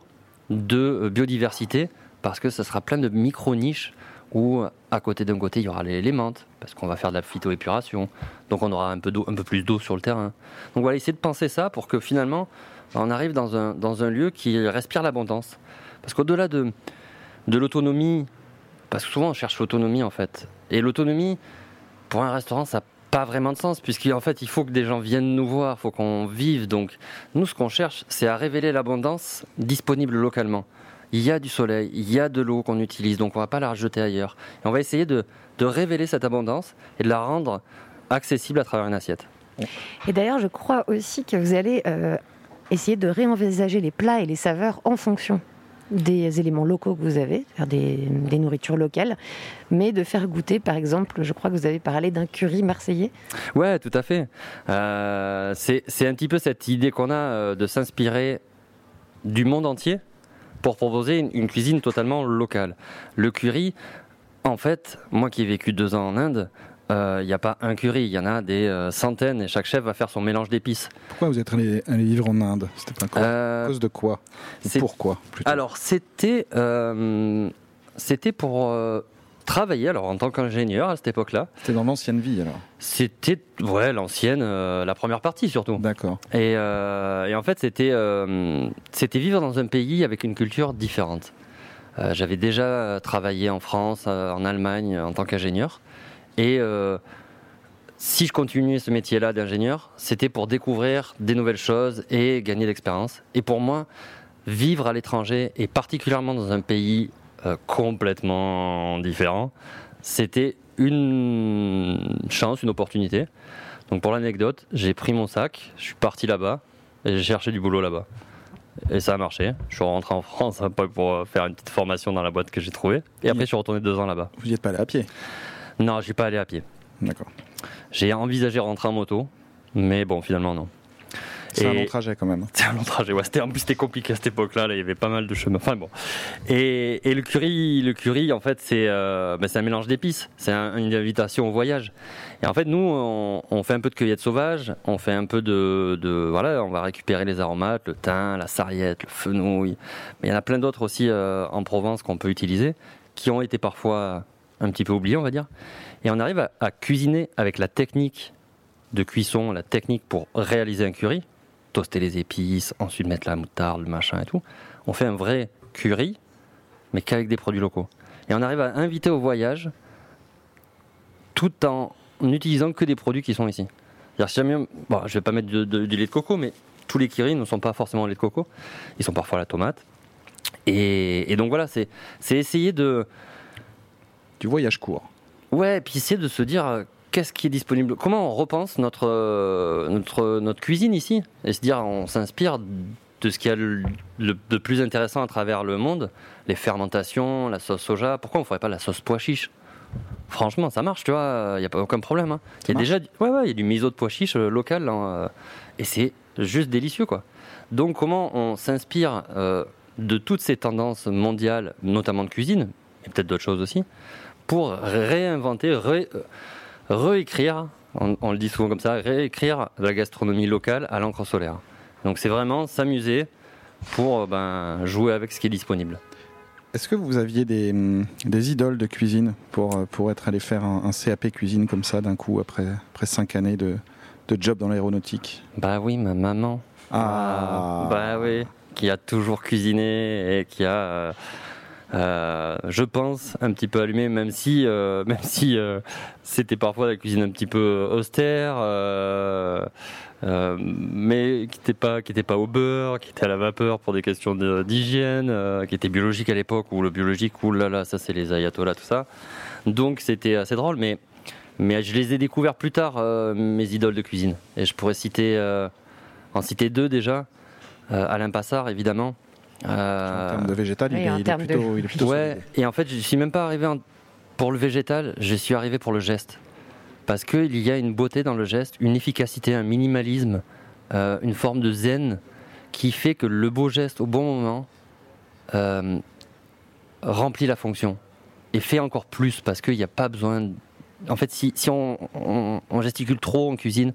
de euh, biodiversité parce que ça sera plein de micro-niches où à côté d'un côté il y aura les, menthes parce qu'on va faire de la phytoépuration, donc on aura un peu, d'eau, un peu plus d'eau sur le terrain. Donc voilà, essayer de penser ça pour que finalement on arrive dans un, dans un lieu qui respire l'abondance. Parce qu'au-delà de, de l'autonomie, parce que souvent on cherche l'autonomie en fait, et l'autonomie pour un restaurant ça n'a pas vraiment de sens puisqu'en fait il faut que des gens viennent nous voir, il faut qu'on vive. Donc nous ce qu'on cherche c'est à révéler l'abondance disponible localement il y a du soleil, il y a de l'eau qu'on utilise, donc on ne va pas la rejeter ailleurs. Et on va essayer de, de, révéler cette abondance et de la rendre accessible à travers une assiette. Et d'ailleurs, je crois aussi que vous allez euh, essayer de réenvisager les plats et les saveurs en fonction des éléments locaux que vous avez, des, des, nourritures locales, mais de faire goûter, par exemple, je crois que vous avez parlé d'un curry marseillais. Ouais, tout à fait. Euh, c'est un petit peu cette idée qu'on a euh, de s'inspirer du monde entier pour proposer une, une, cuisine totalement locale. Le curry, en fait, moi qui ai vécu deux ans en Inde, il euh, n'y a pas un curry, il y en a des euh, centaines et chaque chef va faire son mélange d'épices. Pourquoi vous êtes allé, allé vivre en Inde? C'était pas euh, à cause de quoi? Pourquoi plutôt? Alors c'était c'était pour travailler alors en tant qu'ingénieur à cette époque-là. C'était dans l'ancienne vie alors C'était ouais l'ancienne, la première partie surtout. D'accord. Et, et, en fait c'était c'était vivre dans un pays avec une culture différente. J'avais déjà travaillé en France, en Allemagne en tant qu'ingénieur. Et euh, si je continuais ce métier-là d'ingénieur, c'était pour découvrir des nouvelles choses et gagner l'expérience. Et pour moi, vivre à l'étranger, et particulièrement dans un pays euh, complètement différent, c'était une chance, une opportunité. Donc pour l'anecdote, j'ai pris mon sac, je suis parti là-bas et j'ai cherché du boulot là-bas. Et ça a marché. Je suis rentré en France un peu pour faire une petite formation dans la boîte que j'ai trouvée. Et après, je suis retourné deux ans là-bas. Vous n'y êtes pas allé à pied? Non, je suis pas allé à pied. D'accord. J'ai envisagé rentrer en moto, mais bon, finalement non. C'est un long trajet quand même. C'est un long trajet. Ouais, en plus c'était compliqué à cette époque-là. Là, il y avait pas mal de chemin. Enfin bon. Et, et le curry, le curry, en fait, c'est euh, ben, un mélange d'épices. C'est un, une invitation au voyage. Et en fait, nous, on, on, fait un peu de cueillette sauvage. On fait un peu de, de, voilà, on va récupérer les aromates, le thym, la sarriette, le fenouil. Mais il y en a plein d'autres aussi euh, en Provence qu'on peut utiliser, qui ont été parfois un petit peu oublié, on va dire. Et on arrive à, à, cuisiner avec la technique de cuisson, la technique pour réaliser un curry, toaster les épices, ensuite mettre la moutarde, le machin et tout. On fait un vrai curry, mais qu'avec des produits locaux. Et on arrive à inviter au voyage tout en n'utilisant que des produits qui sont ici. Si jamais, bon, je vais pas mettre du lait de coco, mais tous les currys ne sont pas forcément lait de coco. Ils sont parfois la tomate. Et, et donc voilà, c'est essayer de, du voyage court. Ouais, puis essayer de se dire qu'est-ce qui est disponible, comment on repense notre, euh, notre, notre cuisine ici, et se dire on s'inspire de ce qu'il y a le, le, de plus intéressant à travers le monde, les fermentations, la sauce soja, pourquoi on ne ferait pas la sauce pois chiche? Franchement, ça marche, tu vois, il n'y a pas aucun problème. Hein. Il y a déjà ouais, ouais, y a du miso de pois chiche euh, local, hein, et c'est juste délicieux, quoi. Donc, comment on s'inspire euh, de toutes ces tendances mondiales, notamment de cuisine, et peut-être d'autres choses aussi, pour réinventer, ré, réécrire, on, on, le dit souvent comme ça, réécrire la gastronomie locale à l'encre solaire. Donc c'est vraiment s'amuser pour ben, jouer avec ce qui est disponible. Est-ce que vous aviez des, des, idoles de cuisine pour, pour être allé faire un, un CAP cuisine comme ça d'un coup après, après cinq années de, de job dans l'aéronautique? Bah oui, ma maman. Ah. Bah oui, qui a toujours cuisiné et qui a... Euh, je pense, un petit peu allumé, même si, euh, même si euh, c'était parfois la cuisine un petit peu austère, mais qui n'était pas, qui pas au beurre, qui était à la vapeur pour des questions d'hygiène, qui était biologique à l'époque, ou le biologique, oulala, là là, ça c'est les ayatollahs, tout ça. Donc c'était assez drôle, mais, mais je les ai découverts plus tard, mes idoles de cuisine. Et je pourrais citer, en citer deux déjà. Alain Passard, évidemment. Euh, En termes de végétal, il, est, il est termes de- plutôt, il est plutôt Ouais, solide. et en fait, je suis même pas arrivé en- pour le végétal, je suis arrivé pour le geste. Parce qu'il y a une beauté dans le geste, une efficacité, un minimalisme, euh, une forme de zen qui fait que le beau geste au bon moment euh, remplit la fonction et fait encore plus parce qu'il n'y a pas besoin. de- En fait, si, si on, on- on gesticule trop en cuisine,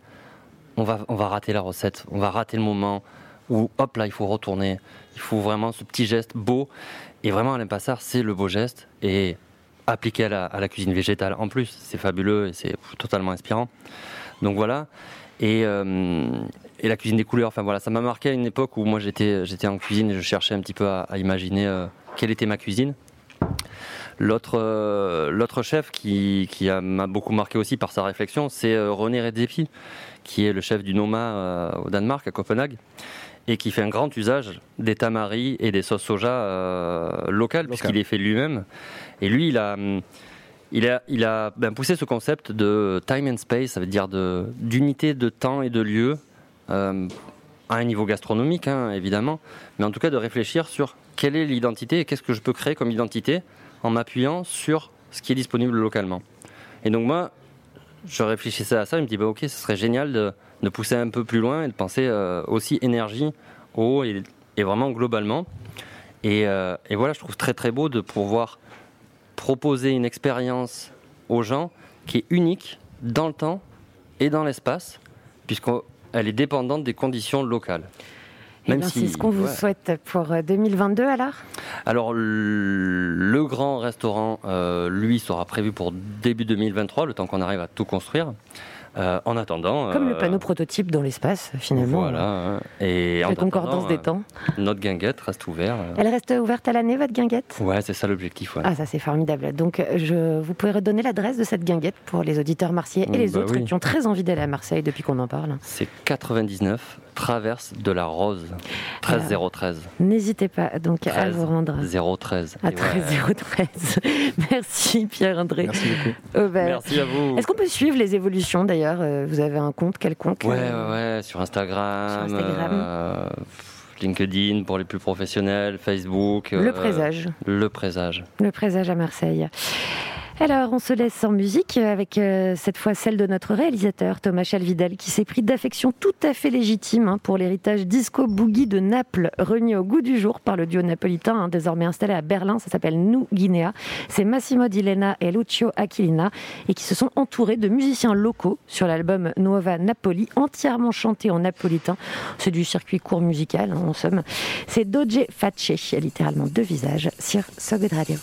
on va, on va rater la recette, on va rater le moment où hop là, il faut retourner. Il faut vraiment ce petit geste beau. Et vraiment, Alain Passard, c'est le beau geste. Et appliqué à la, cuisine végétale en plus, c'est fabuleux et c'est totalement inspirant. Donc voilà. Et, euh, et la cuisine des couleurs, enfin voilà, ça m'a marqué à une époque où moi j'étais, j'étais en cuisine et je cherchais un petit peu à, imaginer euh, quelle était ma cuisine. L'autre, euh, l'autre chef qui, qui a- m'a beaucoup marqué aussi par sa réflexion, c'est René Redzepi, qui est le chef du Noma au Danemark, à Copenhague, et qui fait un grand usage des tamaris et des sauces soja euh, locales, puisqu'il les fait lui-même. Et lui, il a, hum, il a, il a ben, poussé ce concept de time and space, ça veut dire de- d'unité de temps et de lieu, euh, à un niveau gastronomique, hein, évidemment, mais en tout cas de réfléchir sur quelle est l'identité et qu'est-ce que je peux créer comme identité en m'appuyant sur ce qui est disponible localement. Et donc moi, je réfléchissais à ça, je me dis, bah, ok, ce serait génial de, de pousser un peu plus loin et de penser euh, aussi énergie, eau et, et vraiment globalement. Et, euh, et voilà, je trouve très très beau de pouvoir proposer une expérience aux gens qui est unique dans le temps et dans l'espace, puisqu'elle est dépendante des conditions locales. Eh bien, c'est ce qu'on vous souhaite pour euh, 2022 alors? Alors, le le grand restaurant, euh, lui, sera prévu pour début 2023, le temps qu'on arrive à tout construire. Euh, en attendant. Comme le euh, panneau prototype dans l'espace, finalement. Voilà. hein. Et en concordance des euh, temps. Notre guinguette reste ouverte. euh. Elle reste ouverte à l'année, votre guinguette? Ouais, c'est ça l'objectif. Ouais. Ah, ça c'est formidable. Donc, euh, je, vous pouvez redonner l'adresse de cette guinguette pour les auditeurs marseillais et Mm, les bah autres oui. qui ont très envie d'aller à Marseille depuis qu'on en parle. C'est 99, traverse de la Rose, 13013. N'hésitez pas donc à 13 vous rendre 013. à Et ouais. 13013. Merci Pierre-André. Merci beaucoup. Aubert. Merci à vous. Est-ce qu'on peut suivre les évolutions d'ailleurs? Euh, Vous avez un compte quelconque Ouais, euh, ouais, ouais, sur Instagram, Sur Instagram. euh, LinkedIn pour les plus professionnels, Facebook. Le euh, présage. Le présage. Le présage à Marseille. Alors, on se laisse en musique avec euh, cette fois celle de notre réalisateur Thomas Chalvidel qui s'est pris d'affection tout à fait légitime hein, pour l'héritage disco boogie de Naples remis au goût du jour par le duo napolitain hein, désormais installé à Berlin. Ça s'appelle Nous Guinea. C'est Massimo D'Ilena et Lucio Aquilina et qui se sont entourés de musiciens locaux sur l'album Nuova Napoli entièrement chanté en napolitain. C'est du circuit court musical hein, en somme. C'est Doge Facce, littéralement deux visages sur So Good Radio.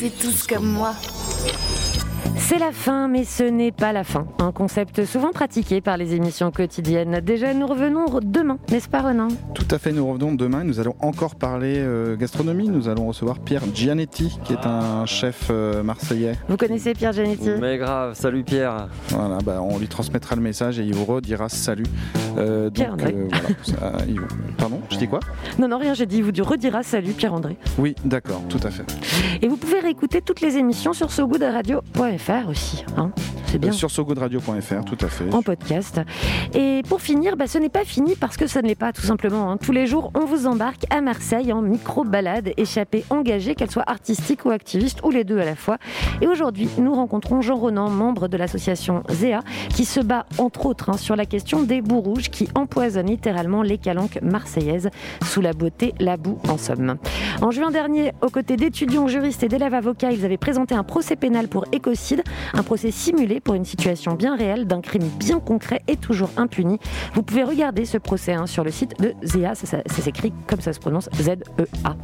Faisiez tous comme moi. C'est la fin, mais ce n'est pas la fin. Un concept souvent pratiqué par les émissions quotidiennes. Déjà, nous revenons demain, n'est-ce pas Renan Tout à fait, nous revenons demain. Nous allons encore parler euh, gastronomie. Nous allons recevoir Pierre Gianetti, qui est un chef euh, marseillais. Vous connaissez Pierre Gianetti? Mais grave, salut Pierre. Voilà, bah, on lui transmettra le message et il vous redira salut. Euh, Pierre donc, André. euh, voilà, ça, il- Pardon, je dis quoi Non, non, rien, j'ai dit, il vous redira salut Pierre-André. Oui, d'accord, tout à fait. Et vous pouvez réécouter toutes les émissions sur sogoodradio.fr aussi. hein. C'est bien. Euh, Sur sogoodradio.fr, tout à fait. en podcast. Et pour finir, bah, ce n'est pas fini parce que ça ne l'est pas tout simplement. hein. Tous les jours, on vous embarque à Marseille en micro-balade, échappée engagée, qu'elle soit artistique ou activiste, ou les deux à la fois. Et aujourd'hui, nous rencontrons Jean Ronan, membre de l'association ZEA, qui se bat entre autres hein, sur la question des boues qui empoisonnent littéralement les calanques marseillaises sous la beauté, la boue en somme. En juin dernier, aux côtés d'étudiants, juristes et d'élèves avocats, ils avaient présenté un procès pénal pour écocide, un procès simulé pour une situation bien réelle d'un crime bien concret et toujours impuni. Vous pouvez regarder ce procès hein, sur le site de ZEA, ça, ça- ça s'écrit comme ça se prononce, Z-E-A.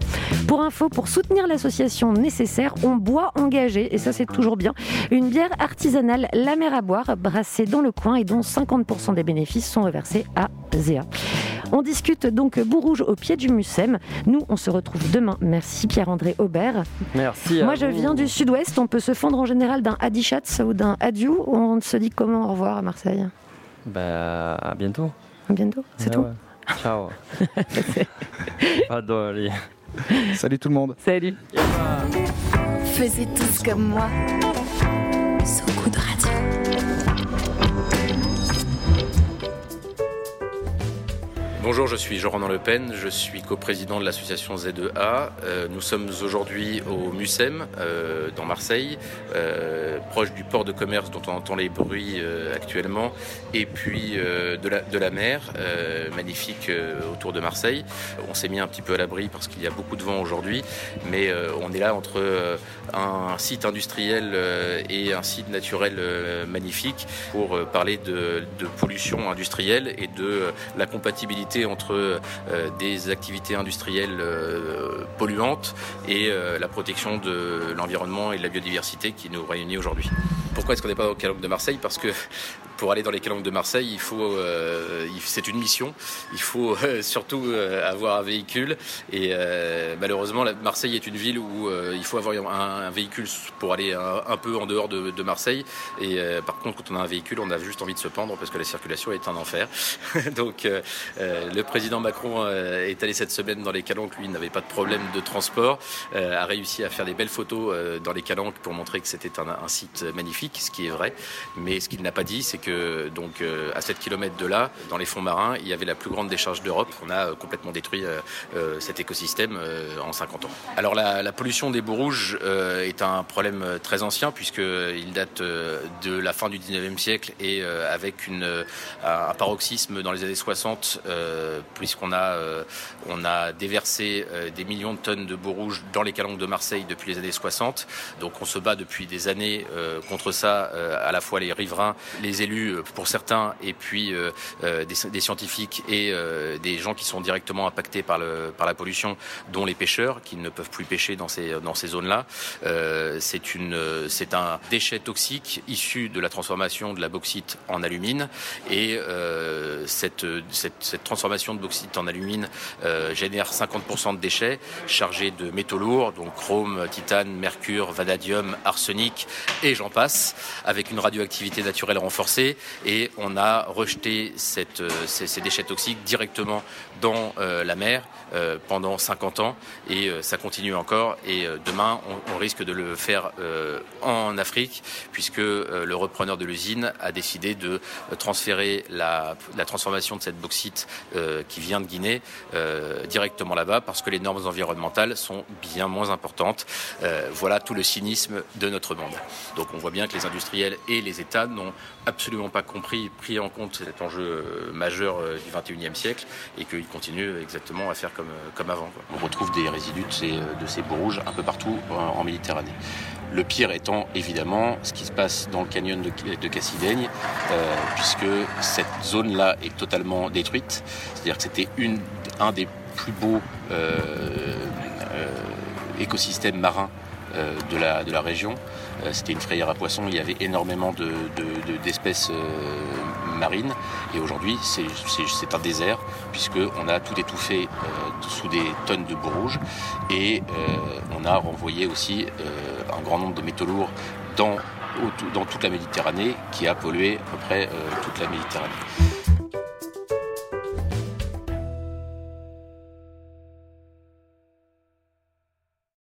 Pour info, pour soutenir l'association nécessaire, on boit engagé, et ça c'est toujours bien, une bière artisanale La Mer à boire, brassée dans le coin et dont 50% des bénéfices sont reversés à ZEA. On discute donc Bourrouge au pied du Mucem. Nous, on se retrouve demain. Merci Pierre-André Aubert. Merci. à Moi, je vous. viens du sud-ouest. On peut se fendre en général d'un Adichatz ou d'un Adieu. On se dit comment au revoir à Marseille Bah, à bientôt. À bientôt, c'est Ouais, tout. ouais. Ciao. Pardon, allez. Salut tout le monde. Salut. Faisiez tous comme moi. Bonjour, je suis Jean-Ronan Le Pen, je suis coprésident de l'association Z2A. Euh, nous sommes aujourd'hui au MUSEM, euh, dans Marseille, euh, proche du port de commerce dont on entend les bruits actuellement, et puis de, la, mer, magnifique autour de Marseille. On s'est mis un petit peu à l'abri parce qu'il y a beaucoup de vent aujourd'hui, mais on est là entre un site industriel et un site naturel magnifique pour parler de, pollution industrielle et de la compatibilité entre euh, des activités industrielles euh, polluantes et euh, la protection de l'environnement et de la biodiversité qui nous réunit aujourd'hui. Pourquoi est-ce qu'on n'est pas les calanques de Marseille? Parce que pour aller dans les calanques de Marseille, il faut, euh, c'est une mission. Il faut euh, surtout euh, avoir un véhicule. Et malheureusement, Marseille est une ville où il faut avoir un, véhicule pour aller un, peu en dehors de, Marseille. Et par contre, quand on a un véhicule, on a juste envie de se pendre parce que la circulation est un enfer. Donc, le président Macron est allé cette semaine dans les calanques. Lui, n'avait pas de problème de transport. a réussi à faire des belles photos dans les calanques pour montrer que c'était un, un site magnifique, ce qui est vrai. Mais ce qu'il n'a pas dit, c'est que donc euh, à 7 km de là, dans les fonds marins, il y avait la plus grande décharge d'Europe. On a euh, complètement détruit euh, cet écosystème en 50 ans. Alors la, pollution des boues rouges est un problème très ancien puisqu'il date de la fin du 19e siècle et avec un paroxysme dans les années 60 euh, puisqu'on a, a déversé des millions de tonnes de boues rouges dans les calanques de Marseille depuis les années 60. Donc on se bat depuis des années contre ça, à la fois les riverains, les élus euh, pour certains, et puis euh, euh, des, scientifiques et des gens qui sont directement impactés par, le, par la pollution, dont les pêcheurs qui ne peuvent plus pêcher dans ces, dans ces zones-là. C'est une, c'est un déchet toxique issu de la transformation de la bauxite en alumine, et cette, cette, transformation de bauxite en alumine génère 50% de déchets chargés de métaux lourds, donc chrome, titane, mercure, vanadium, arsenic et j'en passe, avec une radioactivité naturelle renforcée. Et on a rejeté euh, ces, déchets toxiques directement dans euh, la mer euh, pendant 50 ans et ça continue encore. Et demain, on, risque de le faire en Afrique puisque le repreneur de l'usine a décidé de transférer la, la transformation de cette bauxite qui vient de Guinée directement là-bas parce que les normes environnementales sont bien moins importantes. Voilà tout le cynisme de notre monde. Donc on voit bien que les industriels et les États n'ont absolument pas compris, pris en compte cet enjeu euh, majeur euh, du 21e siècle et qu'ils continuent exactement à faire comme, euh, comme avant. On retrouve des résidus de ces, de ces rouges un peu partout en, Méditerranée. Le pire étant évidemment ce qui se passe dans le canyon de, Cassidaigne, puisque cette zone-là est totalement détruite. C'est-à-dire que c'était un des plus beaux écosystèmes marins de, la, de la région. C'était une frayère à poissons, il y avait énormément d'espèces marines. Et aujourd'hui c'est un désert puisqu'on a tout étouffé sous des tonnes de boue rouge et on a renvoyé aussi un grand nombre de métaux lourds dans, dans toute la Méditerranée qui a pollué à peu près toute la Méditerranée.